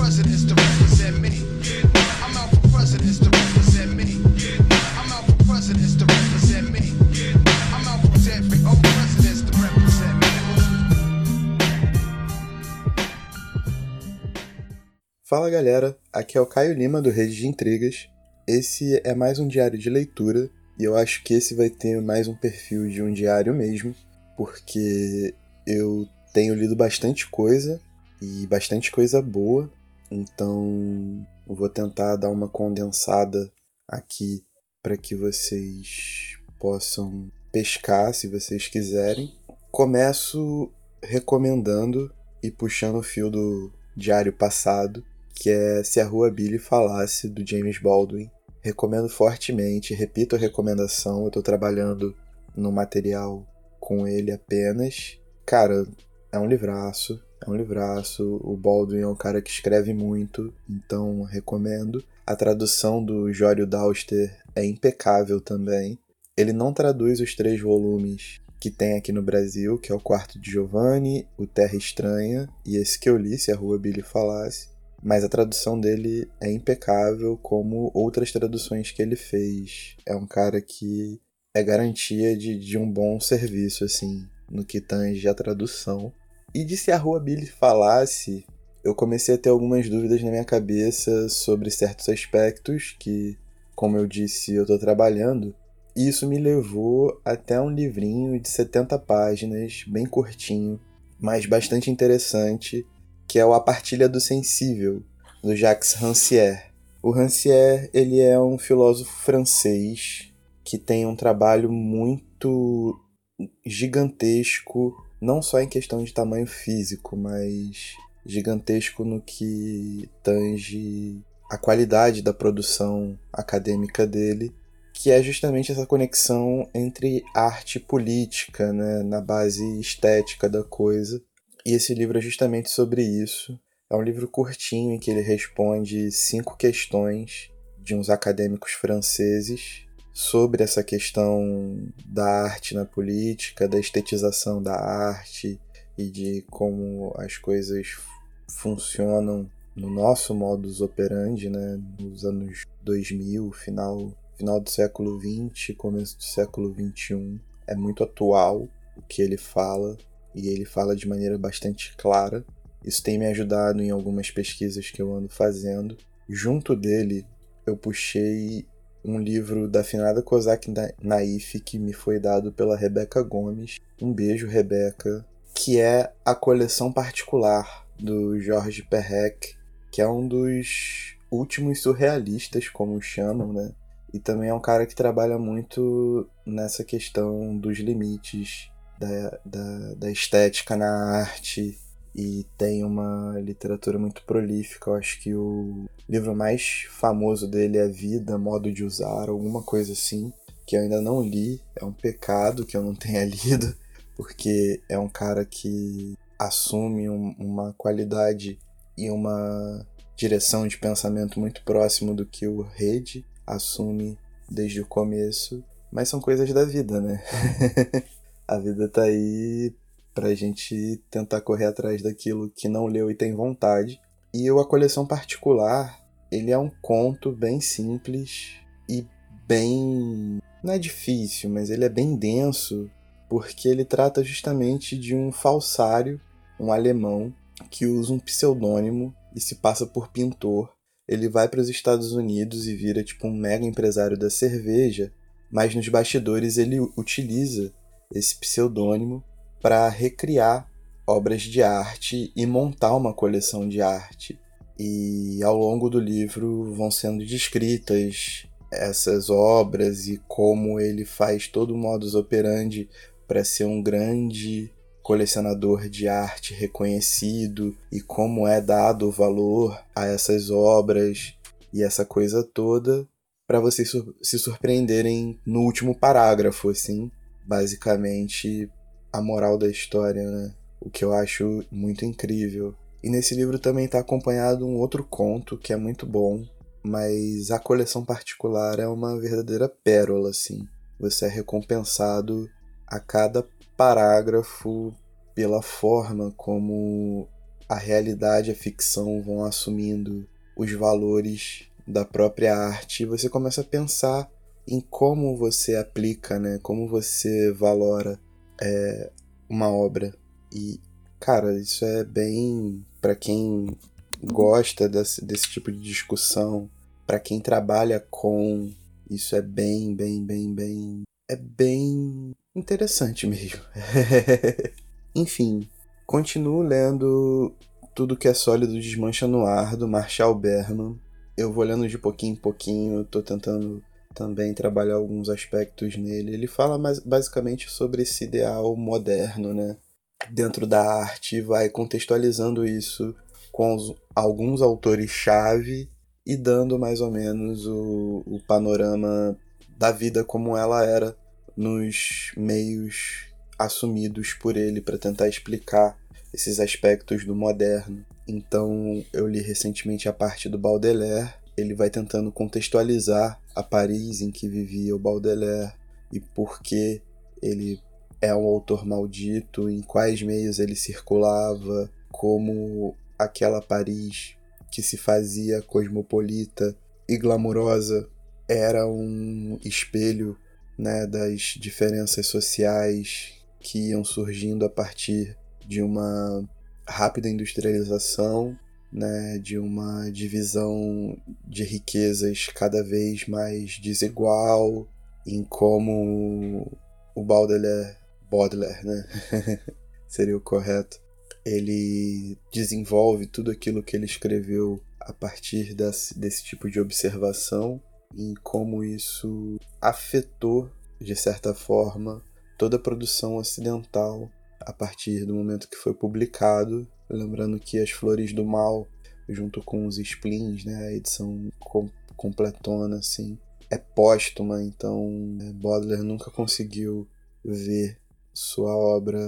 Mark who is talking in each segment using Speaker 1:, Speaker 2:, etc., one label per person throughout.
Speaker 1: presidents to represent. I'm out for presidents to represent. I'm out for presidents to represent. I'm out for every old presidents to represent.
Speaker 2: Fala galera, aqui é o Caio Lima do Rede de Intrigas. Esse é mais um diário de leitura e eu acho que esse vai ter mais um perfil de um diário mesmo, porque eu tenho lido bastante coisa e bastante coisa boa, então eu vou tentar dar uma condensada aqui para que vocês possam pescar se vocês quiserem. Começo recomendando e puxando o fio do diário passado, que é Se a Rua Billy Falasse, do James Baldwin. Recomendo fortemente, repito a recomendação, eu estou trabalhando no material com ele apenas. Cara, é um livraço, é um livraço. O Baldwin é um cara que escreve muito, então recomendo. A tradução do Jório Dauster é impecável também. Ele não traduz os três volumes que tem aqui no Brasil, que é o Quarto de Giovanni, o Terra Estranha e esse que eu li, se a Rua Billy Falasse. Mas a tradução dele é impecável, como outras traduções que ele fez. É um cara que é garantia de, de um bom serviço, assim, no que tange a tradução. E de se a Rua Billy falasse, eu comecei a ter algumas dúvidas na minha cabeça sobre certos aspectos que, como eu disse, eu estou trabalhando. E isso me levou até um livrinho de 70 páginas, bem curtinho, mas bastante interessante, que é o A Partilha do Sensível, do Jacques Rancière. O Rancière, ele é um filósofo francês que tem um trabalho muito gigantesco, não só em questão de tamanho físico, mas gigantesco no que tange a qualidade da produção acadêmica dele, que é justamente essa conexão entre arte e política, né, na base estética da coisa. E esse livro é justamente sobre isso. É um livro curtinho em que ele responde cinco questões de uns acadêmicos franceses sobre essa questão da arte na política, da estetização da arte e de como as coisas funcionam no nosso modus operandi, né, nos anos 2000, final, final do século 20, começo do século 21. É muito atual o que ele fala e ele fala de maneira bastante clara. Isso tem me ajudado em algumas pesquisas que eu ando fazendo. Junto dele, eu puxei um livro da finada Kozak Naif que me foi dado pela Rebeca Gomes. Um beijo, Rebeca. Que é a coleção particular do Jorge Perrec, que é um dos últimos surrealistas, como chamam, né? E também é um cara que trabalha muito nessa questão dos limites da, da, da estética na arte e tem uma literatura muito prolífica. Eu acho que o livro mais famoso dele é Vida, Modo de Usar, alguma coisa assim, que eu ainda não li. É um pecado que eu não tenha lido, porque é um cara que assume um, uma qualidade e uma direção de pensamento muito próximo do que o Rede assume desde o começo, mas são coisas da vida, né? a vida tá aí pra gente tentar correr atrás daquilo que não leu e tem vontade. E o A Coleção Particular, ele é um conto bem simples e bem. não é difícil, mas ele é bem denso, porque ele trata justamente de um falsário, um alemão, que usa um pseudônimo e se passa por pintor. Ele vai para os Estados Unidos e vira tipo um mega empresário da cerveja, mas nos bastidores ele utiliza esse pseudônimo para recriar obras de arte e montar uma coleção de arte. E ao longo do livro vão sendo descritas essas obras e como ele faz todo o modus operandi para ser um grande colecionador de arte reconhecido e como é dado o valor a essas obras e essa coisa toda para vocês se surpreenderem no último parágrafo, assim, basicamente a moral da história, né? O que eu acho muito incrível. E nesse livro também está acompanhado um outro conto que é muito bom, mas a coleção particular é uma verdadeira pérola, assim. Você é recompensado a cada parágrafo pela forma como a realidade e a ficção vão assumindo os valores da própria arte, você começa a pensar em como você aplica, né? Como você valora é, uma obra. E, cara, isso é bem para quem gosta desse, desse tipo de discussão, para quem trabalha com, isso é bem, bem, bem, bem, é bem interessante mesmo. Enfim, continuo lendo tudo que é sólido desmancha no ar do Marshall Berman. Eu vou lendo de pouquinho em pouquinho, tô tentando também trabalhar alguns aspectos nele. Ele fala mais, basicamente sobre esse ideal moderno, né? Dentro da arte, vai contextualizando isso com os, alguns autores-chave e dando mais ou menos o, o panorama da vida como ela era nos meios assumidos por ele para tentar explicar esses aspectos do moderno. Então, eu li recentemente a parte do Baudelaire ele vai tentando contextualizar a Paris em que vivia o Baudelaire e por que ele é um autor maldito, em quais meios ele circulava, como aquela Paris que se fazia cosmopolita e glamurosa era um espelho né, das diferenças sociais que iam surgindo a partir de uma rápida industrialização né, de uma divisão de riquezas cada vez mais desigual, em como o Baudelaire, Baudelaire né, seria o correto, ele desenvolve tudo aquilo que ele escreveu a partir desse, desse tipo de observação em como isso afetou, de certa forma, toda a produção ocidental a partir do momento que foi publicado Lembrando que As Flores do Mal, junto com os spleens, né, a edição com, completona, assim, é póstuma, então é, Baudelaire nunca conseguiu ver sua obra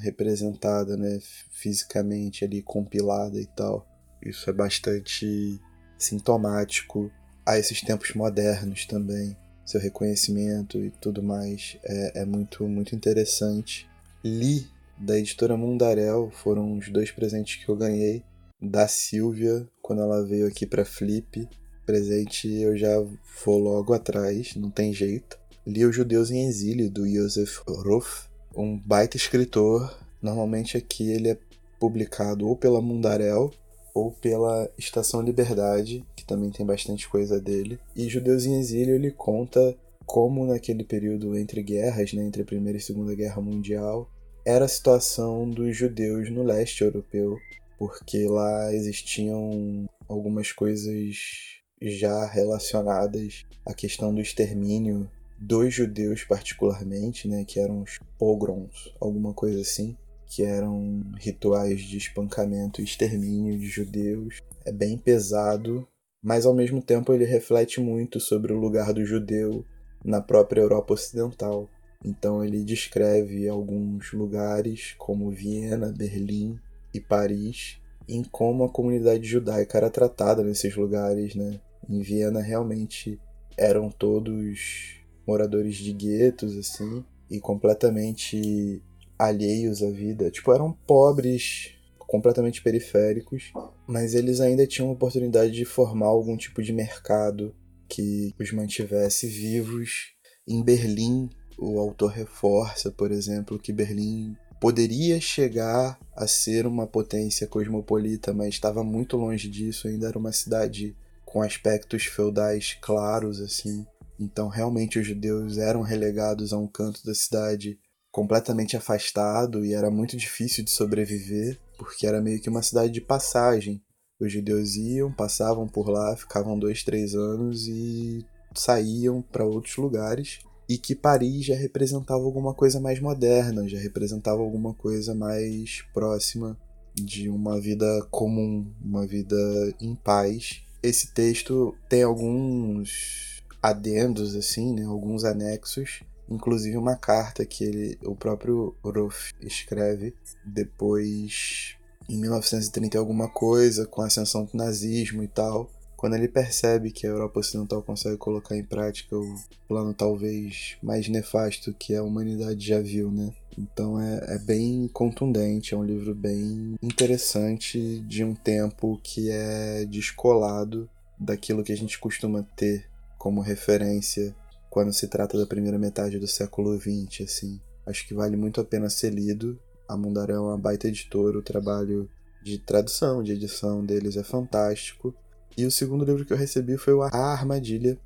Speaker 2: representada, né, fisicamente ali compilada e tal. Isso é bastante sintomático a esses tempos modernos também. Seu reconhecimento e tudo mais é, é muito muito interessante. Li da editora Mundarel foram os dois presentes que eu ganhei. Da Silvia, quando ela veio aqui para Flip. Presente eu já vou logo atrás, não tem jeito. Li Os Judeus em Exílio, do Josef Ruff, um baita escritor. Normalmente aqui ele é publicado ou pela Mundarel ou pela Estação Liberdade, que também tem bastante coisa dele. E Judeus em Exílio ele conta como naquele período entre guerras, né, entre a Primeira e Segunda Guerra Mundial, era a situação dos judeus no leste europeu, porque lá existiam algumas coisas já relacionadas à questão do extermínio dos judeus particularmente, né, que eram os pogroms, alguma coisa assim, que eram rituais de espancamento e extermínio de judeus. É bem pesado, mas ao mesmo tempo ele reflete muito sobre o lugar do judeu na própria Europa Ocidental. Então ele descreve alguns lugares como Viena, Berlim e Paris, em como a comunidade judaica era tratada nesses lugares, né? Em Viena realmente eram todos moradores de guetos assim e completamente alheios à vida, tipo eram pobres, completamente periféricos, mas eles ainda tinham a oportunidade de formar algum tipo de mercado que os mantivesse vivos. Em Berlim, o autor reforça, por exemplo, que Berlim poderia chegar a ser uma potência cosmopolita, mas estava muito longe disso, ainda era uma cidade com aspectos feudais claros assim. Então, realmente os judeus eram relegados a um canto da cidade completamente afastado e era muito difícil de sobreviver, porque era meio que uma cidade de passagem. Os judeus iam, passavam por lá, ficavam dois, três anos e saíam para outros lugares e que Paris já representava alguma coisa mais moderna, já representava alguma coisa mais próxima de uma vida comum, uma vida em paz. Esse texto tem alguns adendos assim, né, alguns anexos, inclusive uma carta que ele, o próprio Ruff escreve depois em 1930 alguma coisa com a ascensão do nazismo e tal, quando ele percebe que a Europa Ocidental consegue colocar em prática o plano talvez mais nefasto que a humanidade já viu, né? Então é, é bem contundente, é um livro bem interessante de um tempo que é descolado daquilo que a gente costuma ter como referência quando se trata da primeira metade do século XX, assim. Acho que vale muito a pena ser lido. A Mundaré é uma baita editora, o trabalho de tradução, de edição deles é fantástico. E o segundo livro que eu recebi foi o A Armadilha,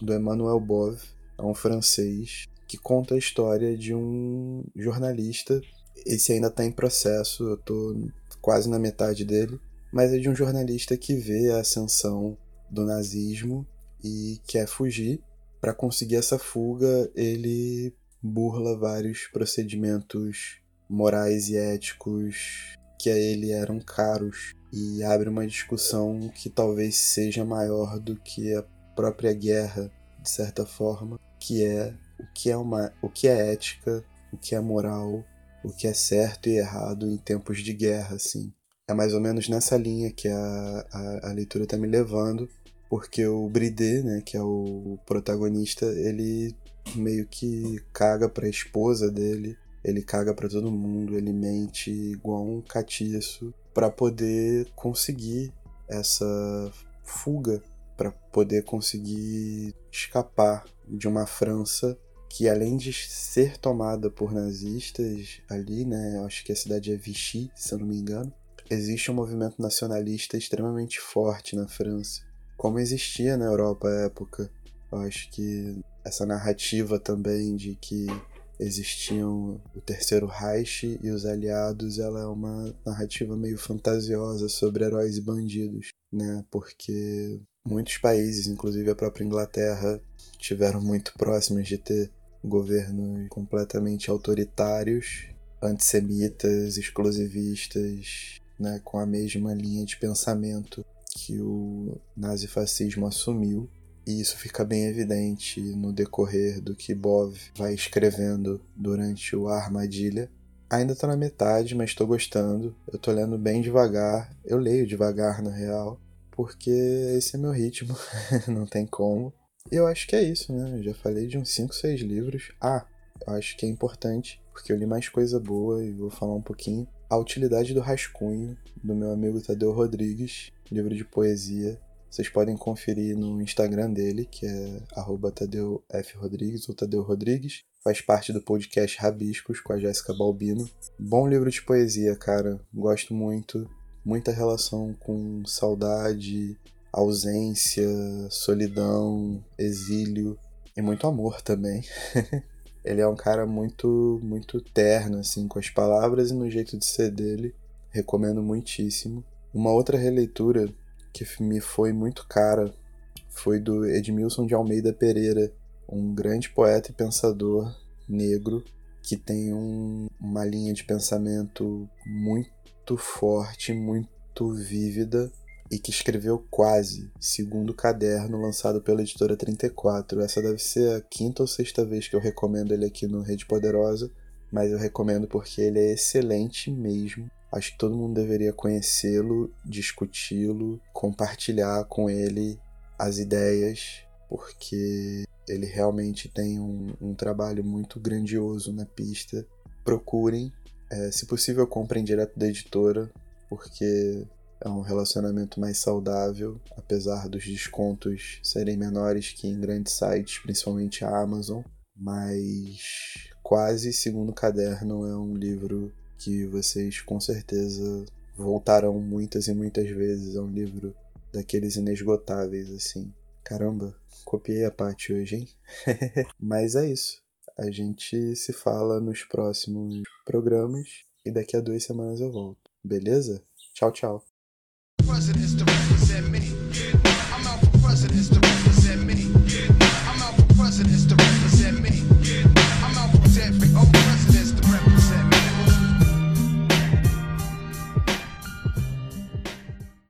Speaker 2: do Emmanuel Bove, é um francês, que conta a história de um jornalista. Esse ainda está em processo, eu estou quase na metade dele, mas é de um jornalista que vê a ascensão do nazismo e quer fugir. Para conseguir essa fuga, ele burla vários procedimentos morais e éticos que a ele eram caros e abre uma discussão que talvez seja maior do que a própria guerra, de certa forma, que é o que é uma, o que é ética, o que é moral, o que é certo e errado em tempos de guerra, assim. É mais ou menos nessa linha que a, a, a leitura está me levando, porque o Bridé, né, que é o protagonista, ele meio que caga para a esposa dele, ele caga para todo mundo, ele mente igual um catiço para poder conseguir essa fuga, para poder conseguir escapar de uma França que além de ser tomada por nazistas ali, né, acho que a cidade é Vichy, se eu não me engano, existe um movimento nacionalista extremamente forte na França, como existia na Europa à época. Eu acho que essa narrativa também de que existiam o Terceiro Reich e os aliados, ela é uma narrativa meio fantasiosa sobre heróis e bandidos, né? Porque muitos países, inclusive a própria Inglaterra, tiveram muito próximos de ter governos completamente autoritários, antissemitas, exclusivistas, né, com a mesma linha de pensamento que o nazifascismo assumiu e isso fica bem evidente no decorrer do que Bov vai escrevendo durante o Armadilha. Ainda tô na metade, mas estou gostando. Eu tô lendo bem devagar. Eu leio devagar, na real, porque esse é meu ritmo, não tem como. E eu acho que é isso, né? Eu já falei de uns 5, 6 livros. Ah, eu acho que é importante, porque eu li mais coisa boa e vou falar um pouquinho. A Utilidade do Rascunho, do meu amigo Tadeu Rodrigues, livro de poesia vocês podem conferir no Instagram dele, que é @tadeufrodrigues ou Tadeu Rodrigues. Faz parte do podcast Rabiscos com a Jéssica Balbino. Bom livro de poesia, cara. Gosto muito. Muita relação com saudade, ausência, solidão, exílio e muito amor também. Ele é um cara muito, muito terno, assim, com as palavras e no jeito de ser dele. Recomendo muitíssimo. Uma outra releitura que me foi muito cara foi do Edmilson de Almeida Pereira, um grande poeta e pensador negro que tem um, uma linha de pensamento muito forte, muito vívida e que escreveu quase segundo caderno lançado pela editora 34. Essa deve ser a quinta ou sexta vez que eu recomendo ele aqui no Rede Poderosa, mas eu recomendo porque ele é excelente mesmo. Acho que todo mundo deveria conhecê-lo, discuti-lo, compartilhar com ele as ideias, porque ele realmente tem um, um trabalho muito grandioso na pista. Procurem, é, se possível, comprem direto da editora, porque é um relacionamento mais saudável, apesar dos descontos serem menores que em grandes sites, principalmente a Amazon. Mas quase segundo caderno é um livro que vocês com certeza voltarão muitas e muitas vezes. É um livro daqueles inesgotáveis, assim. Caramba, copiei a parte hoje, hein? Mas é isso. A gente se fala nos próximos programas e daqui a duas semanas eu volto. Beleza? Tchau, tchau.